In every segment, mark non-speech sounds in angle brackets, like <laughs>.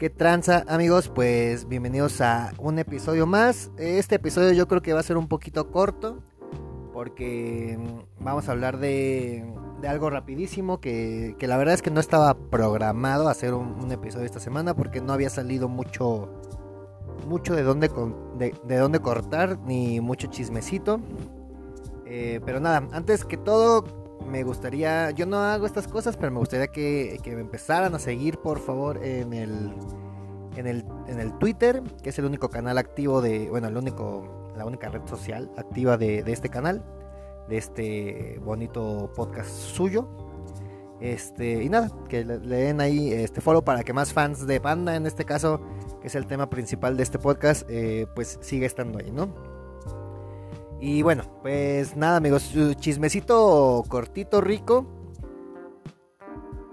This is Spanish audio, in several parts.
¿Qué tranza amigos? Pues bienvenidos a un episodio más. Este episodio yo creo que va a ser un poquito corto porque mm, vamos a hablar de, algo rapidísimo que, la verdad es que no estaba programado hacer un, episodio esta semana porque no había salido mucho mucho de dónde, de, dónde cortar ni mucho chismecito. Eh, pero nada, antes que todo me gustaría, yo no hago estas cosas, pero me gustaría que, me empezaran a seguir, por favor, en el, en el, en el Twitter, que es el único canal activo de, bueno, el único, la única red social activa de, este canal, de este bonito podcast suyo. Este, y nada, que le, den ahí este follow para que más fans de Panda, en este caso, que es el tema principal de este podcast, eh, pues siga estando ahí, ¿no? Y bueno, pues nada amigos, chismecito cortito, rico.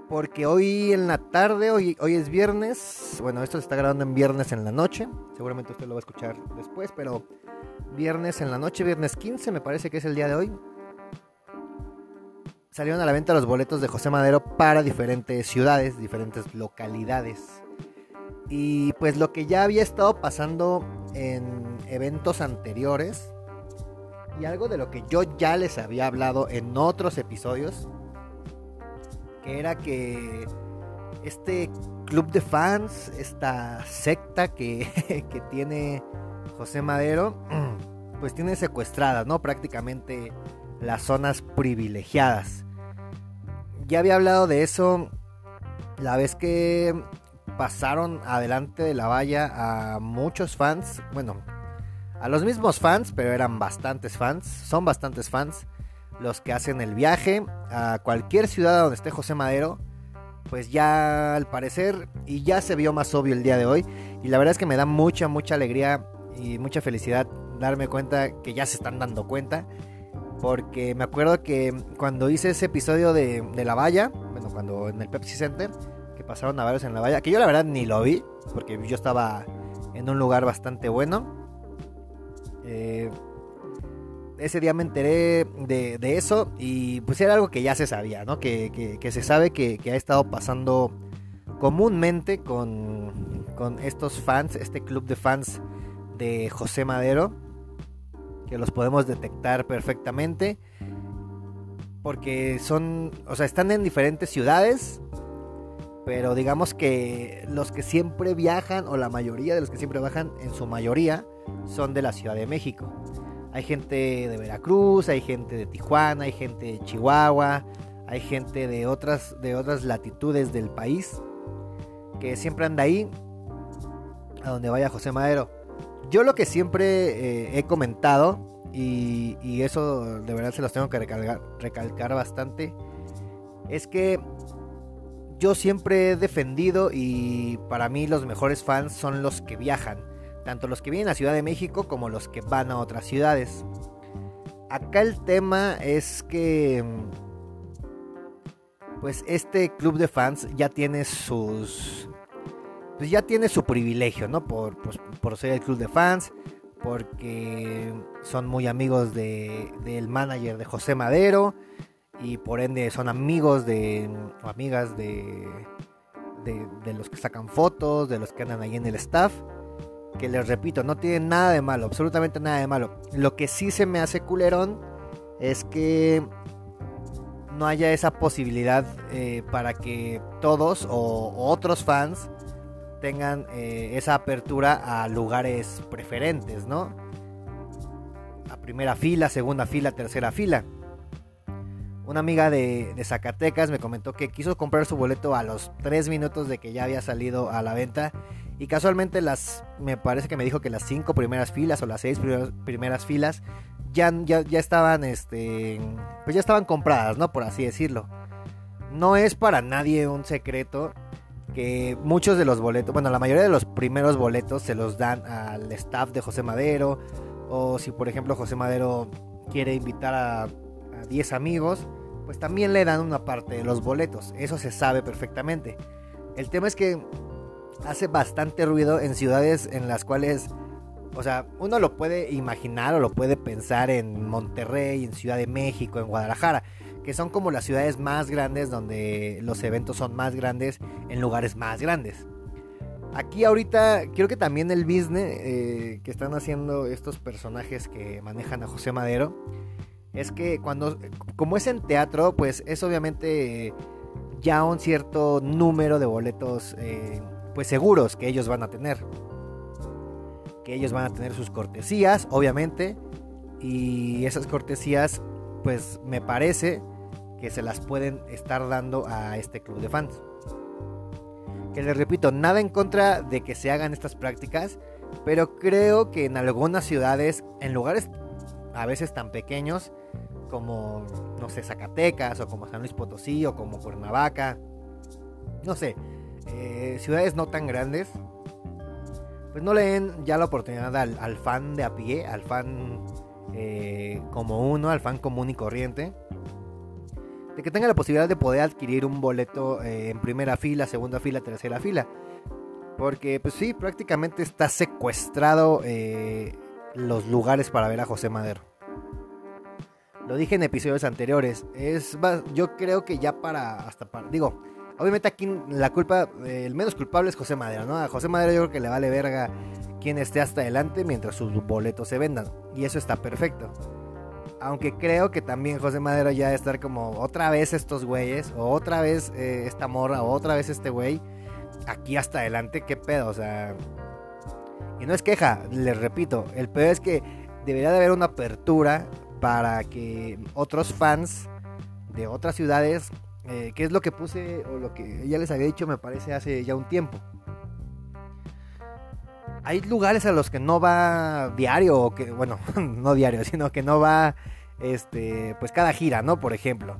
Porque hoy en la tarde, hoy, hoy es viernes. Bueno, esto se está grabando en viernes en la noche. Seguramente usted lo va a escuchar después, pero viernes en la noche, viernes 15 me parece que es el día de hoy. Salieron a la venta los boletos de José Madero para diferentes ciudades, diferentes localidades. Y pues lo que ya había estado pasando en eventos anteriores y algo de lo que yo ya les había hablado en otros episodios, que era que este club de fans, esta secta que, <laughs> que tiene José Madero, <clears throat> pues tiene secuestradas, ¿no? Prácticamente las zonas privilegiadas. Ya había hablado de eso la vez que pasaron adelante de la valla a muchos fans, bueno, a los mismos fans, pero eran bastantes fans, son bastantes fans los que hacen el viaje a cualquier ciudad donde esté José Madero, pues ya al parecer y ya se vio más obvio el día de hoy y la verdad es que me da mucha mucha alegría y mucha felicidad darme cuenta que ya se están dando cuenta porque me acuerdo que cuando hice ese episodio de, de la valla, bueno, cuando en el Pepsi Center, que pasaron a varios en la valla, que yo la verdad ni lo vi, porque yo estaba en un lugar bastante bueno. Eh, ese día me enteré de, eso y pues era algo que ya se sabía, ¿no? Que, se sabe que, ha estado pasando comúnmente con, con estos fans, este club de fans de José Madero, que los podemos detectar perfectamente, porque son, o sea, están en diferentes ciudades, pero digamos que los que siempre viajan, o la mayoría de los que siempre viajan, en su mayoría, son de la Ciudad de México. Hay gente de Veracruz, hay gente de Tijuana, hay gente de Chihuahua, hay gente de otras, de otras latitudes del país que siempre anda ahí, a donde vaya José Madero. Yo lo que siempre eh, he comentado, y, eso de verdad se los tengo que recalcar bastante, es que yo siempre he defendido y para mí los mejores fans son los que viajan tanto los que vienen a Ciudad de México como los que van a otras ciudades. Acá el tema es que pues este club de fans ya tiene sus pues ya tiene su privilegio, ¿no? Por, pues, por ser el club de fans, porque son muy amigos de, del manager de José Madero y por ende son amigos de o amigas de, de, de los que sacan fotos, de los que andan ahí en el staff que les repito, no tiene nada de malo, absolutamente nada de malo. Lo que sí se me hace culerón es que no haya esa posibilidad eh, para que todos o, otros fans tengan eh, esa apertura a lugares preferentes, ¿no? A primera fila, segunda fila, tercera fila. Una amiga de, de, Zacatecas me comentó que quiso comprar su boleto a los 3 minutos de que ya había salido a la venta y casualmente las, me parece que me dijo que las cinco primeras filas o las seis primeras, filas ya, ya, ya estaban, este, pues ya estaban compradas, ¿no? Por así decirlo. No es para nadie un secreto que muchos de los boletos, bueno, la mayoría de los primeros boletos se los dan al staff de José Madero. O si por ejemplo José Madero quiere invitar a, a 10 amigos, pues también le dan una parte de los boletos. Eso se sabe perfectamente. El tema es que hace bastante ruido en ciudades en las cuales, o sea, uno lo puede imaginar o lo puede pensar en Monterrey, en Ciudad de México, en Guadalajara, que son como las ciudades más grandes donde los eventos son más grandes en lugares más grandes. Aquí ahorita creo que también el business eh, que están haciendo estos personajes que manejan a José Madero es que cuando, como es en teatro, pues es obviamente ya un cierto número de boletos eh, pues seguros que ellos van a tener. Que ellos van a tener sus cortesías, obviamente. Y esas cortesías, pues me parece que se las pueden estar dando a este club de fans. Que les repito, nada en contra de que se hagan estas prácticas, pero creo que en algunas ciudades, en lugares a veces tan pequeños como, no sé, Zacatecas o como San Luis Potosí o como Cuernavaca, no sé, eh, ciudades no tan grandes, pues no le den ya la oportunidad al, fan de a pie, al fan eh, como uno, al fan común y corriente, de que tenga la posibilidad de poder adquirir un boleto eh, en primera fila, segunda fila, tercera fila. Porque pues sí, prácticamente está secuestrado los lugares para ver a José Madero. Lo dije en episodios anteriores. Es yo creo que ya para hasta para digo, obviamente aquí la culpa el menos culpable es José Madero, ¿no? A José Madero yo creo que le vale verga quien esté hasta adelante mientras sus boletos se vendan y eso está perfecto. Aunque creo que también José Madero ya estar como otra vez estos güeyes, o otra vez eh, esta morra, o otra vez este güey, aquí hasta adelante, qué pedo, o sea. Y no es queja, les repito, el pedo es que debería de haber una apertura para que otros fans de otras ciudades, eh, que es lo que puse o lo que ya les había dicho me parece hace ya un tiempo. Hay lugares a los que no va diario, o que, bueno, <laughs> no diario, sino que no va, este, pues cada gira, ¿no? Por ejemplo.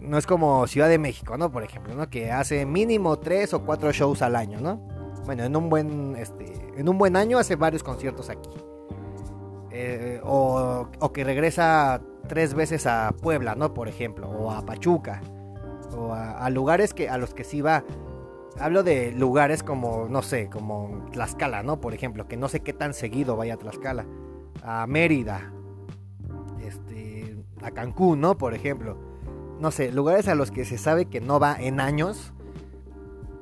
No es como Ciudad de México, ¿no? Por ejemplo, ¿no? Que hace mínimo tres o cuatro shows al año, ¿no? Bueno, en un buen, este, en un buen año hace varios conciertos aquí. Eh, o, que regresa tres veces a Puebla, ¿no? Por ejemplo, o a Pachuca, o a, lugares que, a los que sí va. Hablo de lugares como, no sé, como Tlaxcala, ¿no? Por ejemplo, que no sé qué tan seguido vaya a Tlaxcala. A Mérida, este, a Cancún, ¿no? Por ejemplo. No sé, lugares a los que se sabe que no va en años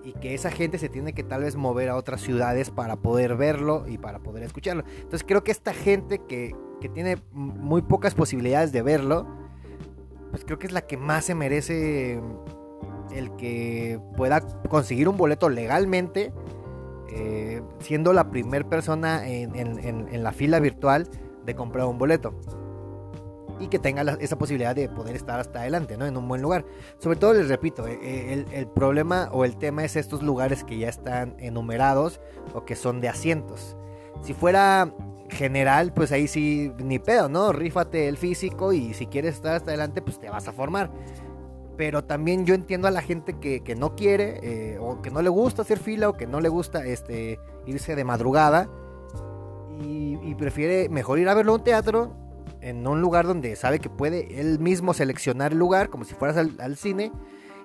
y que esa gente se tiene que tal vez mover a otras ciudades para poder verlo y para poder escucharlo. Entonces creo que esta gente que, tiene muy pocas posibilidades de verlo, pues creo que es la que más se merece el que pueda conseguir un boleto legalmente, eh, siendo la primera persona en la fila virtual de comprar un boleto y que tenga esa posibilidad de poder estar hasta adelante, ¿no? En un buen lugar. Sobre todo les repito, eh, eh, el, problema o el tema es estos lugares que ya están enumerados o que son de asientos. Si fuera general, pues ahí sí, ni pedo, ¿no? Rífate el físico y si quieres estar hasta adelante, pues te vas a formar. Pero también yo entiendo a la gente que, no quiere eh, o que no le gusta hacer fila o que no le gusta este, irse de madrugada y, prefiere mejor ir a verlo a un teatro en un lugar donde sabe que puede él mismo seleccionar el lugar, como si fueras al, cine,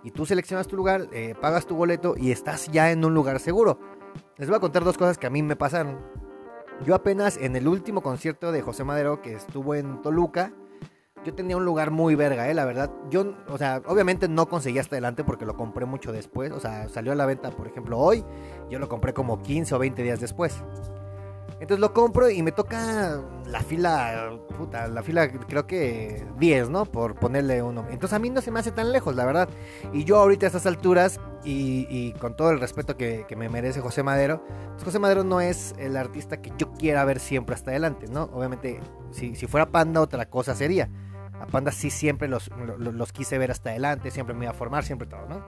y tú seleccionas tu lugar, eh, pagas tu boleto y estás ya en un lugar seguro. Les voy a contar dos cosas que a mí me pasaron. Yo apenas en el último concierto de José Madero que estuvo en Toluca, yo tenía un lugar muy verga, eh, la verdad. Yo, o sea, obviamente no conseguí hasta adelante porque lo compré mucho después. O sea, salió a la venta, por ejemplo, hoy. Yo lo compré como 15 o 20 días después. Entonces lo compro y me toca la fila, puta, la fila creo que 10, ¿no? Por ponerle uno. Entonces a mí no se me hace tan lejos, la verdad. Y yo ahorita a estas alturas, y, con todo el respeto que, me merece José Madero, pues José Madero no es el artista que yo quiera ver siempre hasta adelante, ¿no? Obviamente, si, fuera Panda, otra cosa sería. A Panda sí siempre los, los quise ver hasta adelante, siempre me iba a formar, siempre todo, ¿no?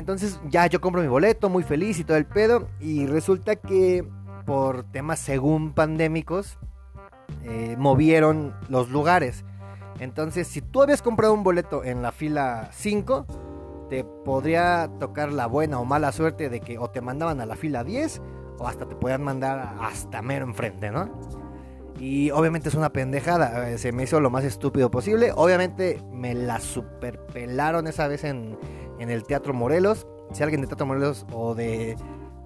Entonces ya yo compro mi boleto, muy feliz y todo el pedo. Y resulta que por temas según pandémicos, eh, movieron los lugares. Entonces, si tú habías comprado un boleto en la fila 5, te podría tocar la buena o mala suerte de que o te mandaban a la fila 10 o hasta te podían mandar hasta mero enfrente, ¿no? Y obviamente es una pendejada, eh, se me hizo lo más estúpido posible. Obviamente me la superpelaron esa vez en, en el Teatro Morelos. Si alguien de Teatro Morelos o de.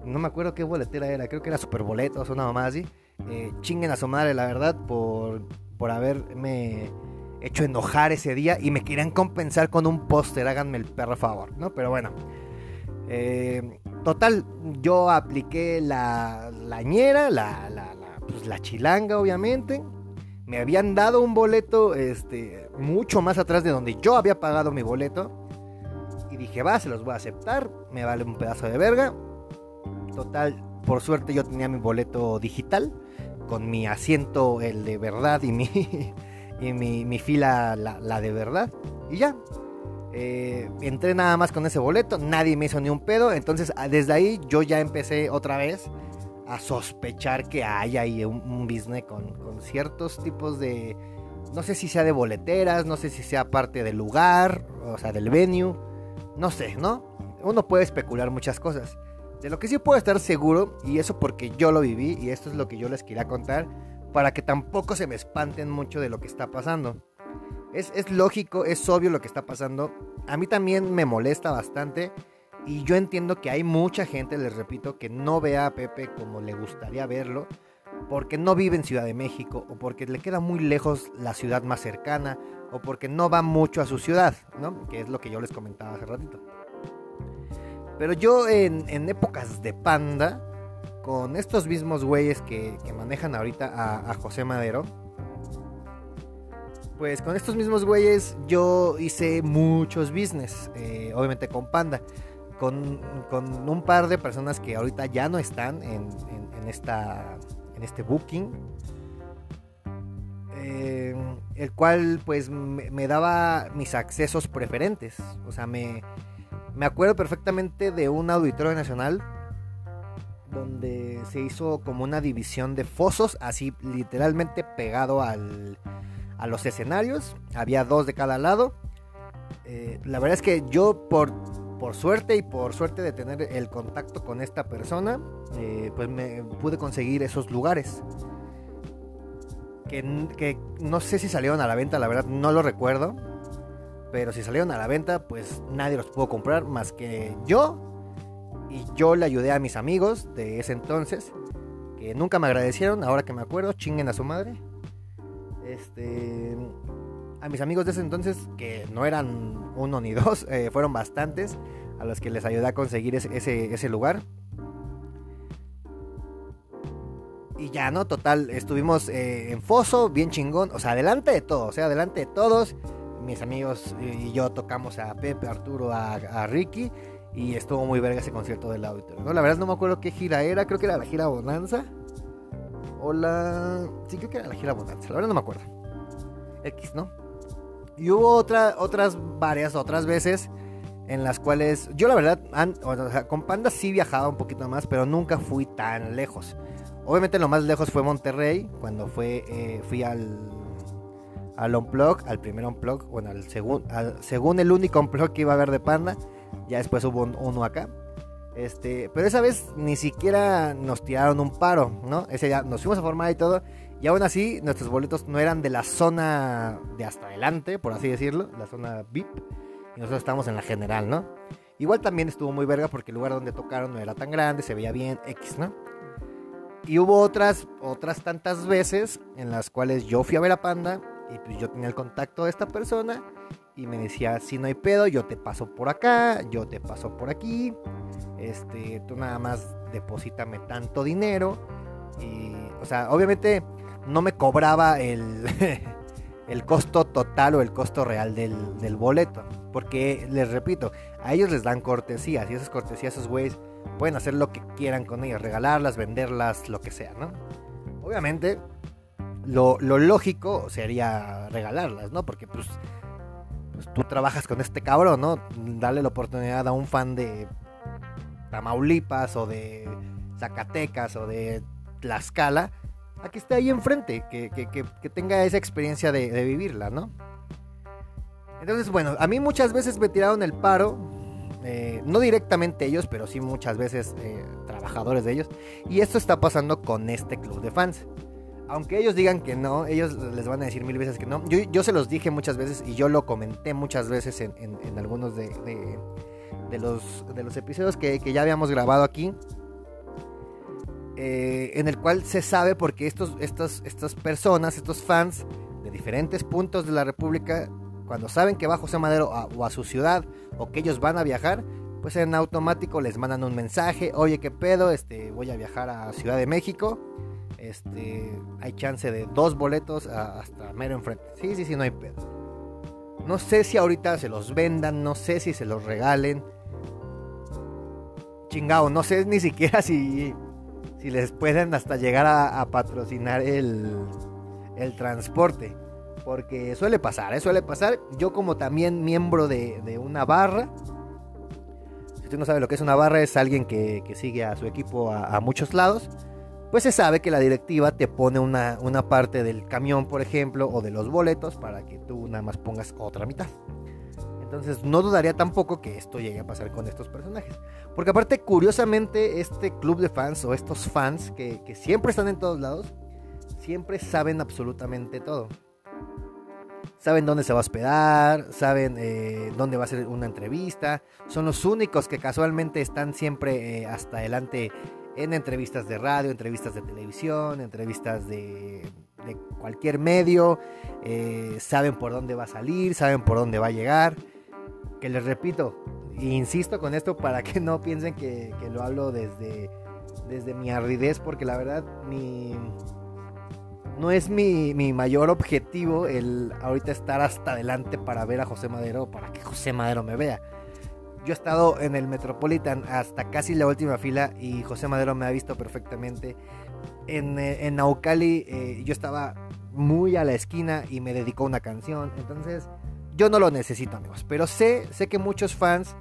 No me acuerdo qué boletera era, creo que era Super Boletos o una mamá así. Eh, chinguen a su madre, la verdad, por, por haberme hecho enojar ese día y me querían compensar con un póster. Háganme el perro favor, ¿no? Pero bueno. Eh, total, yo apliqué la la, la, la, pues la chilanga, obviamente. Me habían dado un boleto este, mucho más atrás de donde yo había pagado mi boleto. Y dije, va, se los voy a aceptar. Me vale un pedazo de verga. Total, por suerte yo tenía mi boleto digital. Con mi asiento, el de verdad, y mi, <laughs> y mi, fila, la, la de verdad. Y ya, eh, entré nada más con ese boleto, nadie me hizo ni un pedo, entonces ah, desde ahí yo ya empecé otra vez a sospechar que hay ahí un, business con, ciertos tipos de, no sé si sea de boleteras, no sé si sea parte del lugar, o sea, del venue, no sé, ¿no? Uno puede especular muchas cosas. De lo que sí puedo estar seguro, y eso porque yo lo viví, y esto es lo que yo les quería contar, para que tampoco se me espanten mucho de lo que está pasando. Es, lógico, es obvio lo que está pasando. A mí también me molesta bastante. Y yo entiendo que hay mucha gente, les repito, que no ve a Pepe como le gustaría verlo. Porque no vive en Ciudad de México. O porque le queda muy lejos la ciudad más cercana. O porque no va mucho a su ciudad, ¿no? Que es lo que yo les comentaba hace ratito. Pero yo en, épocas de panda, con estos mismos güeyes que, manejan ahorita a, a José Madero pues con estos mismos güeyes yo hice muchos business, eh, obviamente con Panda, con, un par de personas que ahorita ya no están en, esta, en este booking, eh, el cual pues me, daba mis accesos preferentes, o sea, me, me acuerdo perfectamente de un auditorio nacional donde se hizo como una división de fosos, así literalmente pegado al a los escenarios. Había dos de cada lado. Eh, la verdad es que yo por, por suerte y por suerte de tener el contacto con esta persona, eh, pues me pude conseguir esos lugares. Que, no sé si salieron a la venta, la verdad no lo recuerdo. Pero si salieron a la venta, pues nadie los pudo comprar más que yo. Y yo le ayudé a mis amigos de ese entonces, que nunca me agradecieron, ahora que me acuerdo, chinguen a su madre. Este, a mis amigos de ese entonces, que no eran uno ni <laughs> dos, eh, fueron bastantes, a los que les ayudé a conseguir ese, lugar. Y ya, ¿no? Total, estuvimos eh, en Foso, bien chingón, o sea, adelante de todos, o sea, adelante de todos. Mis amigos y yo tocamos a Pepe, a Arturo, a, Ricky. Y estuvo muy verga ese concierto del audio. ¿no? La verdad no me acuerdo qué gira era, creo que era la gira Bonanza. Hola. Sí, creo que era la gira Bonanza. La verdad no me acuerdo. X, ¿no? Y hubo otra, otras varias otras veces en las cuales yo la verdad, con Panda sí viajaba un poquito más, pero nunca fui tan lejos. Obviamente lo más lejos fue Monterrey, cuando fue, eh, fui al, al Unplug, al primer Unplug, bueno, al, según el único Unplug que iba a haber de Panda, ya después hubo uno acá. Este, pero esa vez ni siquiera nos tiraron un paro, ¿no? Ese ya nos fuimos a formar y todo. Y aún así, nuestros boletos no eran de la zona de hasta adelante, por así decirlo, la zona VIP. Y nosotros estábamos en la general, ¿no? Igual también estuvo muy verga porque el lugar donde tocaron no era tan grande, se veía bien, X, ¿no? Y hubo otras, otras tantas veces en las cuales yo fui a ver a Panda y pues yo tenía el contacto de esta persona y me decía, si no hay pedo, yo te paso por acá, yo te paso por aquí, este, tú nada más deposítame tanto dinero y, o sea, obviamente no me cobraba el, <laughs> el costo total o el costo real del, boleto, porque les repito, a ellos les dan cortesías y esas cortesías, esos güeyes pueden hacer lo que quieran con ellas, regalarlas, venderlas, lo que sea, ¿no? Obviamente, lo, lo lógico sería regalarlas, ¿no? Porque pues pues tú trabajas con este cabrón, ¿no? Darle la oportunidad a un fan de Tamaulipas o de Zacatecas o de Tlaxcala a que esté ahí enfrente, que, que, tenga esa experiencia de, vivirla, ¿no? Entonces, bueno, a mí muchas veces me tiraron el paro, eh, no directamente ellos, pero sí muchas veces eh, trabajadores de ellos, y esto está pasando con este club de fans aunque ellos digan que no, ellos les van a decir mil veces que no. Yo, se los dije muchas veces y yo lo comenté muchas veces en, algunos de, los, episodios que, ya habíamos grabado aquí. Eh, en el cual se sabe porque estos, estas personas, estos fans de diferentes puntos de la República, cuando saben que va José Madero o a su ciudad o que ellos van a viajar, pues en automático les mandan un mensaje, oye, ¿qué pedo? Este, voy a viajar a Ciudad de México. Este, hay chance de dos boletos hasta mero enfrente. Sí, sí, sí, no hay pedo. No sé si ahorita se los vendan, no sé si se los regalen. Chingao, no sé ni siquiera si, si les pueden hasta llegar a, patrocinar el, el transporte. Porque suele pasar, ¿eh? suele pasar. Yo como también miembro de, una barra, si usted no sabe lo que es una barra, es alguien que, sigue a su equipo a, muchos lados. Pues se sabe que la directiva te pone una, parte del camión, por ejemplo, o de los boletos para que tú nada más pongas otra mitad. Entonces no dudaría tampoco que esto llegue a pasar con estos personajes. Porque aparte, curiosamente, este club de fans o estos fans que siempre están en todos lados, siempre saben absolutamente todo saben dónde se va a hospedar, saben eh, dónde va a ser una entrevista. Son los únicos que casualmente están siempre eh, hasta adelante en entrevistas de radio, entrevistas de televisión, entrevistas de, cualquier medio. Eh, saben por dónde va a salir, saben por dónde va a llegar. Que les repito, insisto con esto para que no piensen que, lo hablo desde, desde mi ardidez, porque la verdad mi no es mi, mayor objetivo el ahorita estar hasta adelante para ver a José Madero, para que José Madero me vea. Yo he estado en el Metropolitan hasta casi la última fila y José Madero me ha visto perfectamente. En, eh, en Naucali eh, yo estaba muy a la esquina y me dedicó una canción. Entonces yo no lo necesito amigos. Pero sé, sé que muchos fans,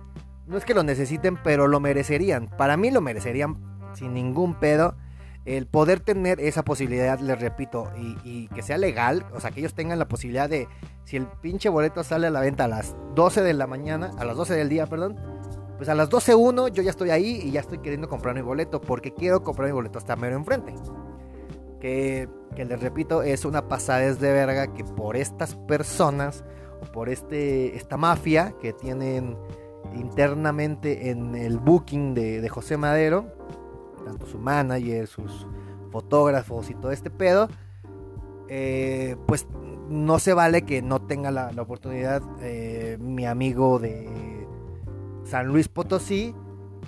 no es que lo necesiten, pero lo merecerían. Para mí lo merecerían sin ningún pedo el poder tener esa posibilidad, les repito, y, que sea legal, o sea, que ellos tengan la posibilidad de, si el pinche boleto sale a la venta a las 12 de la mañana, a las 12 del día, perdón, pues a las 12.1 yo ya estoy ahí y ya estoy queriendo comprar mi boleto, porque quiero comprar mi boleto hasta mero enfrente. Que, que les repito, es una pasadez de verga que por estas personas, por este, esta mafia que tienen internamente en el booking de, de José Madero, tanto su manager, sus fotógrafos y todo este pedo, eh, pues no se vale que no tenga la, oportunidad eh, mi amigo de San Luis Potosí,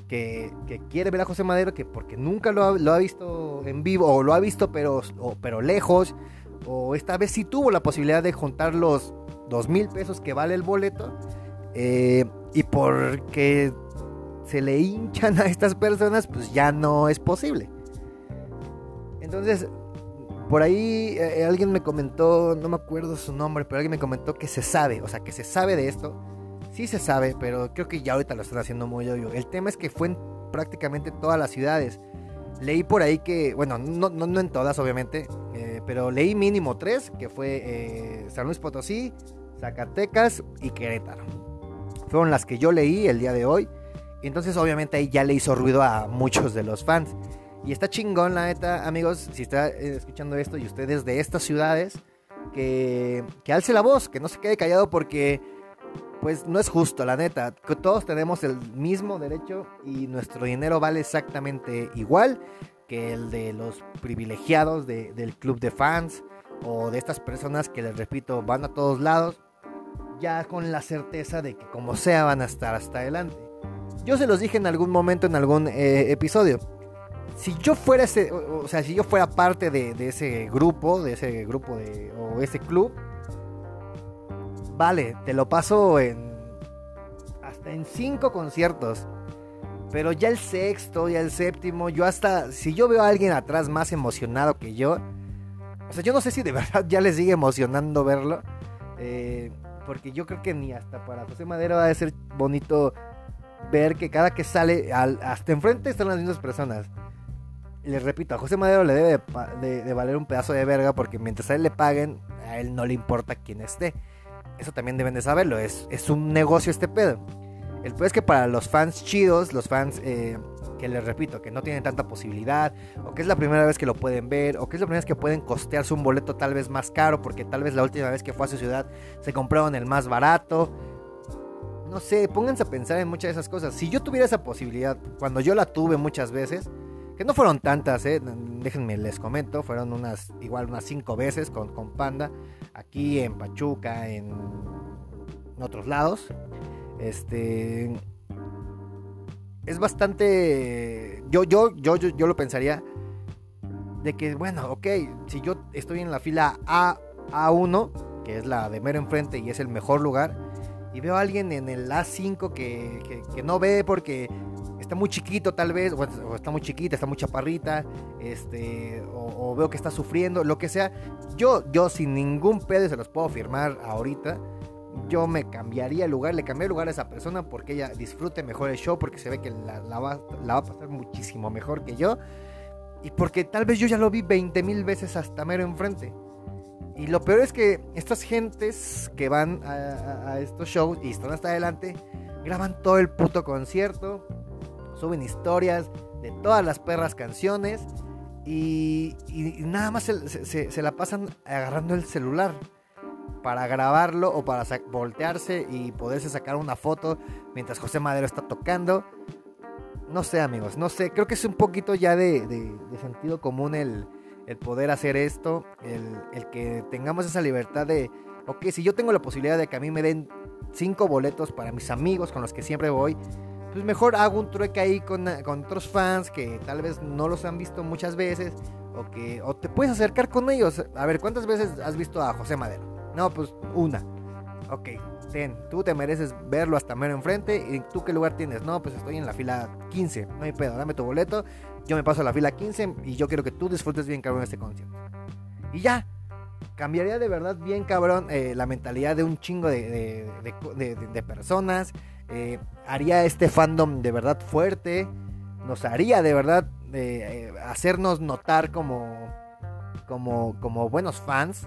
que, quiere ver a José Madero, que porque nunca lo ha, visto en vivo, o lo ha visto pero, pero lejos, o esta vez sí tuvo la posibilidad de juntar los dos mil pesos que vale el boleto, eh, y porque se le hinchan a estas personas, pues ya no es posible. Entonces, por ahí eh, alguien me comentó, no me acuerdo su nombre, pero alguien me comentó que se sabe, o sea, que se sabe de esto. Sí se sabe, pero creo que ya ahorita lo están haciendo muy obvio. El tema es que fue en prácticamente todas las ciudades. Leí por ahí que, bueno, no, no, en todas obviamente, eh, pero leí mínimo tres, que fue eh, San Luis Potosí, Zacatecas y Querétaro. Fueron las que yo leí el día de hoy. Entonces obviamente ahí ya le hizo ruido a muchos de los fans. Y está chingón, la neta, amigos, si está eh, escuchando esto y ustedes de estas ciudades, que, que alce la voz, que no se quede callado porque pues no es justo, la neta. Todos tenemos el mismo derecho y nuestro dinero vale exactamente igual que el de los privilegiados del club de fans o de estas personas que les repito van a todos lados ya con la certeza de que como sea van a estar hasta adelante. Yo se los dije en algún momento, en algún eh, episodio. Si yo fuera ese, o, sea, si yo fuera parte de, ese grupo, de ese grupo de, o ese club, vale, te lo paso en hasta en cinco conciertos. Pero ya el sexto, ya el séptimo, yo hasta, si yo veo a alguien atrás más emocionado que yo, o sea, yo no sé si de <laughs> verdad ya le sigue emocionando verlo. Eh, porque yo creo que ni hasta para José Madero va a ser bonito ver que cada que sale hasta enfrente están las mismas personas. Les repito, a José Madero le debe de, valer un pedazo de verga porque mientras a él le paguen, a él no le importa quién esté. Eso también deben de saberlo, es, es un negocio este pedo. El pedo es que para los fans chidos, los fans eh, que les repito, que no tienen tanta posibilidad, o que es la primera vez que lo pueden ver, o que es la primera vez que pueden costearse un boleto tal vez más caro, porque tal vez la última vez que fue a su ciudad se compraron el más barato no sé, pónganse a pensar en muchas de esas cosas. Si yo tuviera esa posibilidad, cuando yo la tuve muchas veces, que no fueron tantas, ¿eh? déjenme les comento, fueron unas, igual unas cinco veces con, con Panda, aquí en Pachuca, en, otros lados. Este, es bastante. Yo, yo, yo, yo, yo lo pensaría. De que, bueno, ok, si yo estoy en la fila A, A1, que es la de mero enfrente y es el mejor lugar, y veo a alguien en el A5 que, que, no ve porque está muy chiquito tal vez, o, está muy chiquita, está muy chaparrita, este, o, veo que está sufriendo, lo que sea, yo, yo sin ningún pedo se los puedo firmar ahorita, yo me cambiaría el lugar, le cambiaría el lugar a esa persona porque ella disfrute mejor el show, porque se ve que la, va, a pasar muchísimo mejor que yo. Y porque tal vez yo ya lo vi 20 mil veces hasta mero enfrente. Y lo peor es que estas gentes que van a, estos shows y están hasta adelante, graban todo el puto concierto, suben historias de todas las perras canciones y, nada más se la pasan agarrando el celular para grabarlo o para voltearse y poderse sacar una foto mientras José Madero está tocando. No sé, amigos, no sé. Creo que es un poquito ya de, sentido común el, poder hacer esto, el, que tengamos esa libertad de, ok, si yo tengo la posibilidad de que a mí me den cinco boletos para mis amigos con los que siempre voy, pues mejor hago un trueque ahí con, con otros fans que tal vez no los han visto muchas veces o que o te puedes acercar con ellos. A ver, ¿cuántas veces has visto a José Madero? No, pues una. Ok, ten, tú te mereces verlo hasta mero enfrente. ¿Y tú qué lugar tienes? No, pues estoy en la fila 15. No hay pedo, dame tu boleto. Yo me paso a la fila 15 y yo quiero que tú disfrutes bien cabrón este concierto. Y ya, cambiaría de verdad bien cabrón eh, la mentalidad de un chingo de, de, personas. Eh, haría este fandom de verdad fuerte. Nos haría de verdad eh, hacernos notar como, como, como buenos fans.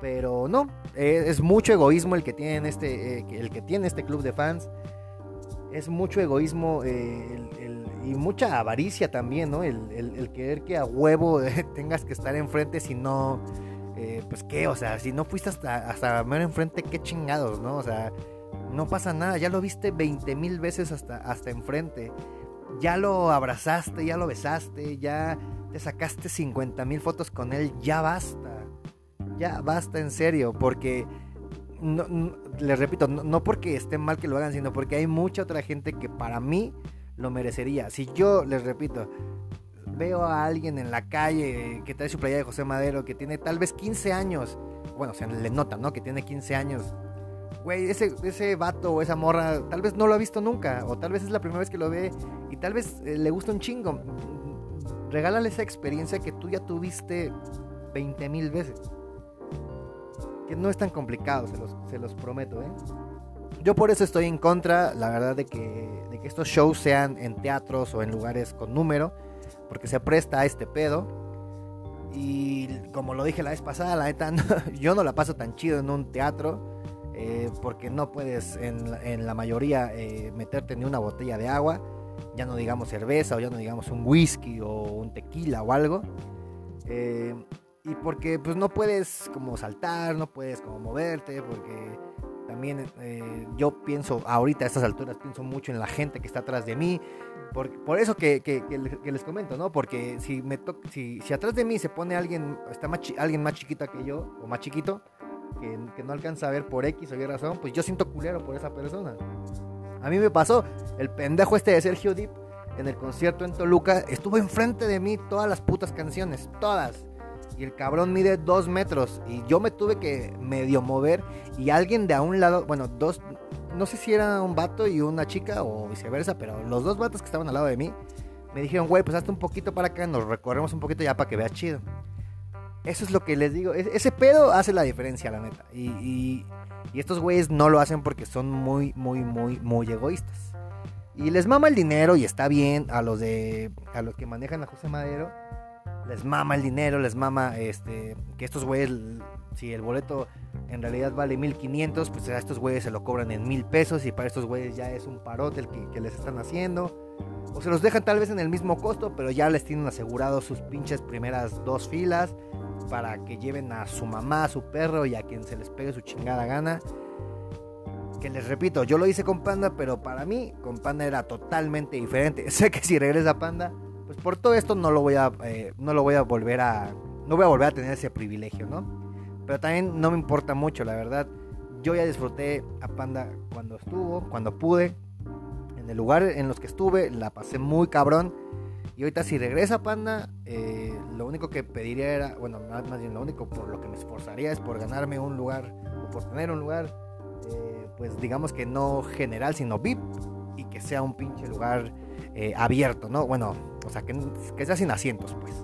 Pero no, es, mucho egoísmo el que tiene este, eh, el que tiene este club de fans. Es mucho egoísmo eh, y mucha avaricia también, ¿no? El, querer que a huevo <laughs> tengas que estar enfrente si no, eh, pues qué, o sea, si no fuiste hasta, hasta mero enfrente, qué chingados, ¿no? O sea, no pasa nada, ya lo viste 20 mil veces hasta, hasta enfrente. Ya lo abrazaste, ya lo besaste, ya te sacaste 50 mil fotos con él, ya basta ya basta en serio, porque les repito, no, porque esté mal que lo hagan, sino porque hay mucha otra gente que para mí lo merecería. Si yo, les repito, veo a alguien en la calle que trae su playa de José Madero, que tiene tal vez 15 años, bueno, o le nota, ¿no? Que tiene 15 años. Güey, ese, ese vato o esa morra tal vez no lo ha visto nunca, o tal vez es la primera vez que lo ve y tal vez eh, le gusta un chingo. Regálale esa experiencia que tú ya tuviste 20 mil veces que no es tan complicado, se los, se los prometo. ¿eh? Yo por eso estoy en contra, la verdad, de que, de que estos shows sean en teatros o en lugares con número, porque se presta a este pedo. Y como lo dije la vez pasada, la neta, <laughs> yo no la paso tan chido en un teatro, eh, porque no puedes en, en la mayoría eh, meterte ni una botella de agua, ya no digamos cerveza o ya no digamos un whisky o un tequila o algo. Eh, y porque pues no puedes como saltar, no puedes como moverte, porque también eh, yo pienso, ahorita a estas alturas, pienso mucho en la gente que está atrás de mí, por, por eso que, que, les comento, ¿no? Porque si, me si, si atrás de mí se pone alguien, está más alguien más chiquita que yo, o más chiquito, que, que, no alcanza a ver por X o Y razón, pues yo siento culero por esa persona. A mí me pasó, el pendejo este de Sergio Deep en el concierto en Toluca estuvo enfrente de mí todas las putas canciones, todas y el cabrón mide dos metros y yo me tuve que medio mover y alguien de a un lado, bueno, dos, no sé si era un vato y una chica o viceversa, pero los dos vatos que estaban al lado de mí me dijeron, güey, pues hazte un poquito para acá, nos recorremos un poquito ya para que vea chido. Eso es lo que les digo, e-, ese pedo hace la diferencia, la neta. Y, y, y estos güeyes no lo hacen porque son muy, muy, muy, muy egoístas. Y les mama el dinero y está bien a los de a los que manejan a José Madero les mama el dinero, les mama este, que estos güeyes, si el boleto en realidad vale 1500, pues a estos güeyes se lo cobran en mil pesos y para estos güeyes ya es un parote el que, les están haciendo. O se los dejan tal vez en el mismo costo, pero ya les tienen asegurado sus pinches primeras dos filas para que lleven a su mamá, a su perro y a quien se les pegue su chingada gana. Que les repito, yo lo hice con Panda, pero para mí con Panda era totalmente diferente. <laughs> Sé que si regresa Panda, pues por todo esto no lo voy a, eh, no lo voy a volver a, no voy a volver a tener ese privilegio, ¿no? Pero también no me importa mucho, la verdad. Yo ya disfruté a Panda cuando estuvo, cuando pude, en el lugar en los que estuve, la pasé muy cabrón. Y ahorita si regresa Panda, eh, lo único que pediría era, bueno, más, bien lo único por lo que me esforzaría es por ganarme un lugar, o por tener un lugar, eh, pues digamos que no general, sino VIP, y que sea un pinche lugar eh, abierto, ¿no? Bueno, o sea, que, que sea sin asientos, pues.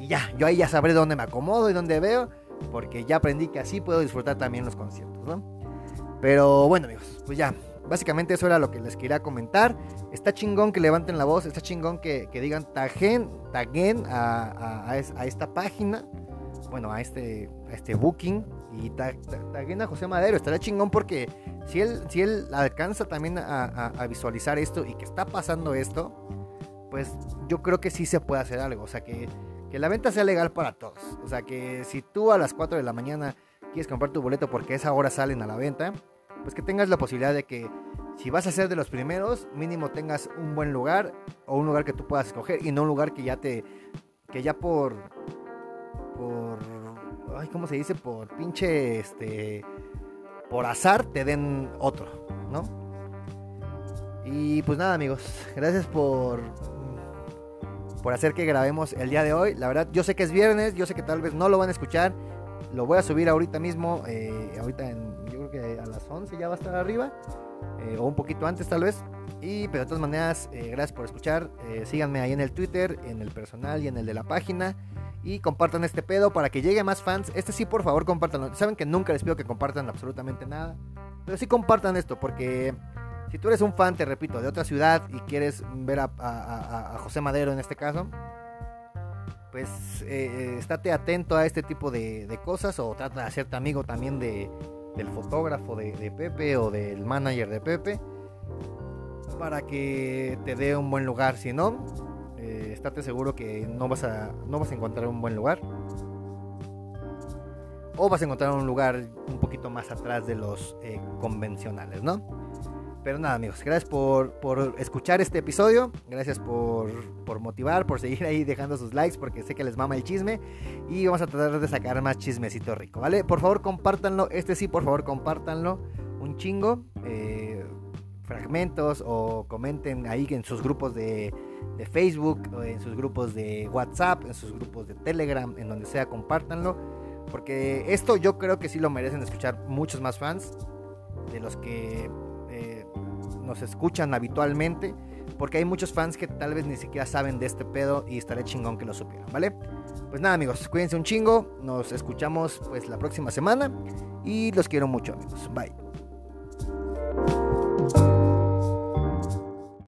Y ya, yo ahí ya sabré dónde me acomodo y dónde veo, porque ya aprendí que así puedo disfrutar también los conciertos, ¿no? Pero bueno, amigos, pues ya, básicamente eso era lo que les quería comentar. Está chingón que levanten la voz, está chingón que, digan taguen, taguen a, esta página, bueno, a este, este booking y taguen a José Madero. Estará chingón porque si él, si él alcanza también a, visualizar esto y que está pasando esto, pues yo creo que sí se puede hacer algo. O sea, que, que la venta sea legal para todos. O sea, que si tú a las 4 de la mañana quieres comprar tu boleto porque a esa hora salen a la venta, pues que tengas la posibilidad de que si vas a ser de los primeros, mínimo tengas un buen lugar o un lugar que tú puedas escoger y no un lugar que ya te que ya por por ay, ¿cómo se dice? por pinche este por azar te den otro, ¿no? Y pues nada, amigos, gracias por por hacer que grabemos el día de hoy. La verdad, yo sé que es viernes, yo sé que tal vez no lo van a escuchar. Lo voy a subir ahorita mismo, eh, ahorita en, yo creo que a las 11 ya va a estar arriba. Eh, o un poquito antes tal vez. Y pero de todas maneras, eh, gracias por escuchar. Síganme ahí en el Twitter, en el personal y en el de la página. Y compartan este pedo para que llegue más fans. Este sí, por favor, compártanlo. Saben que nunca les pido que compartan absolutamente nada. Pero sí compartan esto porque si tú eres un fan, te repito, de otra ciudad y quieres ver a, José Madero en este caso, pues estate atento a este tipo de, de, cosas o trata de hacerte amigo también de, del fotógrafo de, Pepe o del manager de Pepe para que te dé un buen lugar. Si no, eh, estate seguro que no vas, a, no vas a encontrar un buen lugar. O vas a encontrar un lugar un poquito más atrás de los eh, convencionales, ¿no? Pero nada, amigos, gracias por, escuchar este episodio. Gracias por, motivar, por seguir ahí dejando sus likes, porque sé que les mama el chisme. Y vamos a tratar de sacar más chismecito rico, ¿vale? Por favor, compártanlo. Este sí, por favor, compártanlo. Un chingo. Eh, fragmentos o comenten ahí en sus grupos de, de Facebook, en sus grupos de WhatsApp, en sus grupos de Telegram, en donde sea, compártanlo. Porque esto yo creo que sí lo merecen escuchar muchos más fans de los que nos escuchan habitualmente, porque hay muchos fans que tal vez ni siquiera saben de este pedo y estaré chingón que lo supieran, ¿vale? Pues nada amigos, cuídense un chingo, nos escuchamos pues la próxima semana y los quiero mucho amigos, bye.